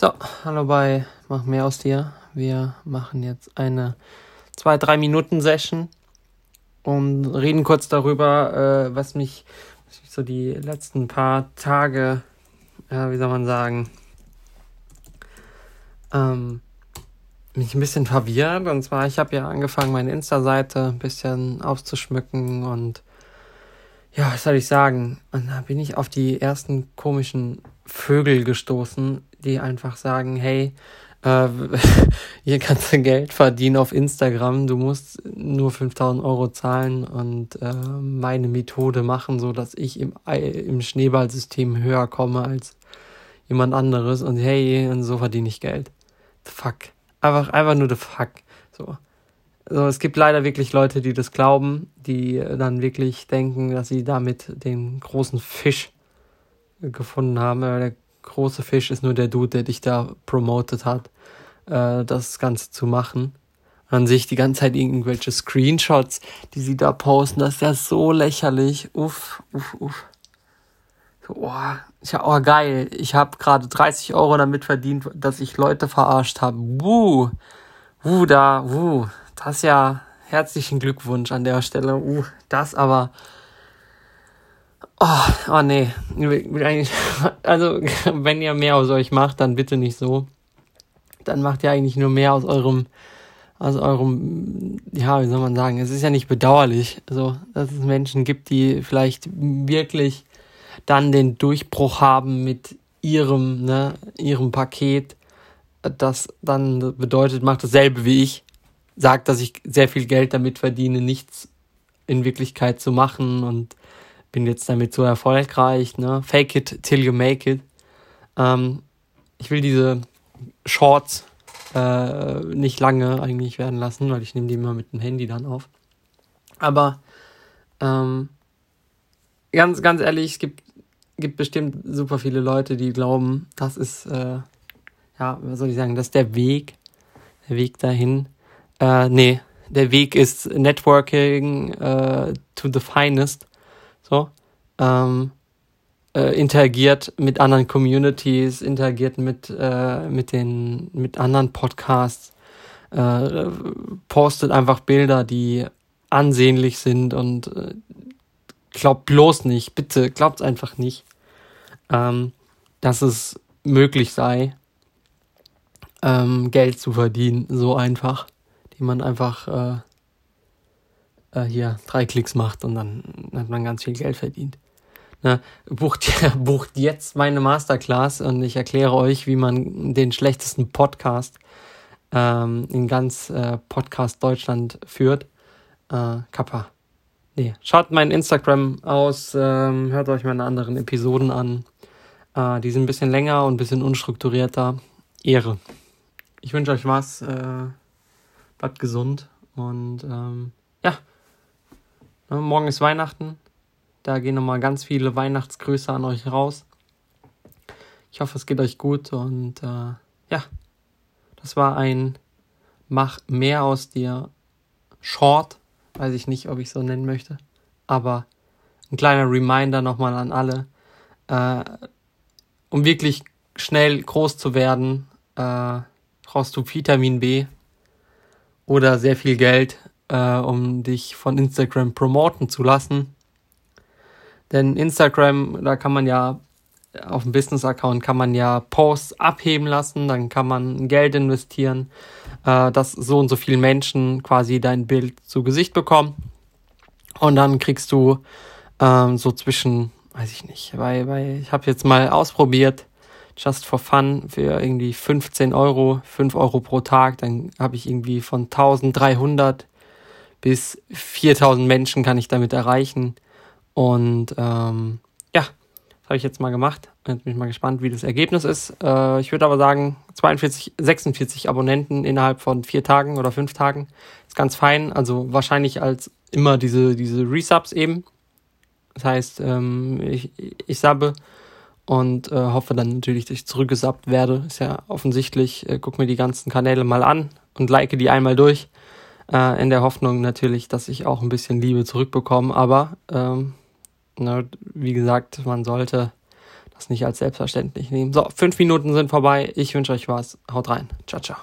So, hallo bei Mach mehr aus dir. Wir machen jetzt eine 2-3 Minuten Session und reden kurz darüber, äh, was mich so die letzten paar Tage, äh, wie soll man sagen, ähm, mich ein bisschen verwirrt. Und zwar, ich habe ja angefangen, meine Insta-Seite ein bisschen auszuschmücken und ja, was soll ich sagen? Und da bin ich auf die ersten komischen Vögel gestoßen, die einfach sagen, hey, äh, hier kannst du Geld verdienen auf Instagram, du musst nur 5000 Euro zahlen und äh, meine Methode machen, so dass ich im, im Schneeballsystem höher komme als jemand anderes und hey, und so verdiene ich Geld. The fuck. Einfach, einfach nur the fuck. So. So, es gibt leider wirklich Leute, die das glauben, die dann wirklich denken, dass sie damit den großen Fisch gefunden haben. Der große Fisch ist nur der Dude, der dich da promotet hat, äh, das Ganze zu machen. Und dann sehe ich die ganze Zeit irgendwelche Screenshots, die sie da posten. Das ist ja so lächerlich. Uff, uff, uff. So, oh, ich, oh geil. Ich habe gerade 30 Euro damit verdient, dass ich Leute verarscht habe. Wuh. Wuh, da, wuh. Das ist ja herzlichen Glückwunsch an der Stelle. Uh, das aber. Oh, oh nee. Also, wenn ihr mehr aus euch macht, dann bitte nicht so. Dann macht ihr eigentlich nur mehr aus eurem, aus eurem, ja, wie soll man sagen, es ist ja nicht bedauerlich, so, dass es Menschen gibt, die vielleicht wirklich dann den Durchbruch haben mit ihrem, ne, ihrem Paket, das dann bedeutet, macht dasselbe wie ich sagt, dass ich sehr viel Geld damit verdiene, nichts in Wirklichkeit zu machen und bin jetzt damit so erfolgreich. Ne? Fake it till you make it. Ähm, ich will diese Shorts äh, nicht lange eigentlich werden lassen, weil ich nehme die immer mit dem Handy dann auf. Aber ähm, ganz, ganz ehrlich, es gibt, gibt bestimmt super viele Leute, die glauben, das ist, äh, ja, was soll ich sagen, das ist der Weg, der Weg dahin. Äh, nee, der Weg ist Networking äh, to the finest. So. Ähm, äh, interagiert mit anderen Communities, interagiert mit, äh, mit den, mit anderen Podcasts, äh, postet einfach Bilder, die ansehnlich sind und äh, glaubt bloß nicht, bitte, glaubt einfach nicht, ähm, dass es möglich sei, ähm, Geld zu verdienen, so einfach die man einfach äh, hier drei Klicks macht und dann hat man ganz viel Geld verdient. Ne, bucht, bucht jetzt meine Masterclass und ich erkläre euch, wie man den schlechtesten Podcast ähm, in ganz äh, Podcast Deutschland führt. Äh, Kappa. Nee, schaut mein Instagram aus, ähm, hört euch meine anderen Episoden an. Äh, die sind ein bisschen länger und ein bisschen unstrukturierter. Ehre. Ich wünsche euch was. Äh, bleibt gesund und ähm, ja, morgen ist Weihnachten. Da gehen nochmal ganz viele Weihnachtsgrüße an euch raus. Ich hoffe, es geht euch gut und äh, ja, das war ein Mach mehr aus dir Short. Weiß ich nicht, ob ich so nennen möchte. Aber ein kleiner Reminder nochmal an alle. Äh, um wirklich schnell groß zu werden, äh, brauchst du Vitamin B oder sehr viel Geld, äh, um dich von Instagram promoten zu lassen. Denn Instagram, da kann man ja auf dem Business-Account kann man ja Posts abheben lassen, dann kann man Geld investieren, äh, dass so und so viele Menschen quasi dein Bild zu Gesicht bekommen. Und dann kriegst du ähm, so zwischen, weiß ich nicht, weil, weil ich habe jetzt mal ausprobiert, just for fun für irgendwie 15 Euro, 5 Euro pro Tag. Dann habe ich irgendwie von 1300 bis 4000 Menschen kann ich damit erreichen. Und ähm, ja, das habe ich jetzt mal gemacht. Jetzt bin ich mal gespannt, wie das Ergebnis ist. Äh, ich würde aber sagen, 42, 46 Abonnenten innerhalb von vier Tagen oder fünf Tagen ist ganz fein. Also wahrscheinlich als immer diese, diese Resubs eben. Das heißt, ähm, ich, ich sabbe und äh, hoffe dann natürlich, dass ich zurückgesappt werde. Ist ja offensichtlich. Äh, guck mir die ganzen Kanäle mal an und like die einmal durch. Äh, in der Hoffnung natürlich, dass ich auch ein bisschen Liebe zurückbekomme. Aber ähm, na, wie gesagt, man sollte das nicht als selbstverständlich nehmen. So, fünf Minuten sind vorbei. Ich wünsche euch was. Haut rein. Ciao, ciao.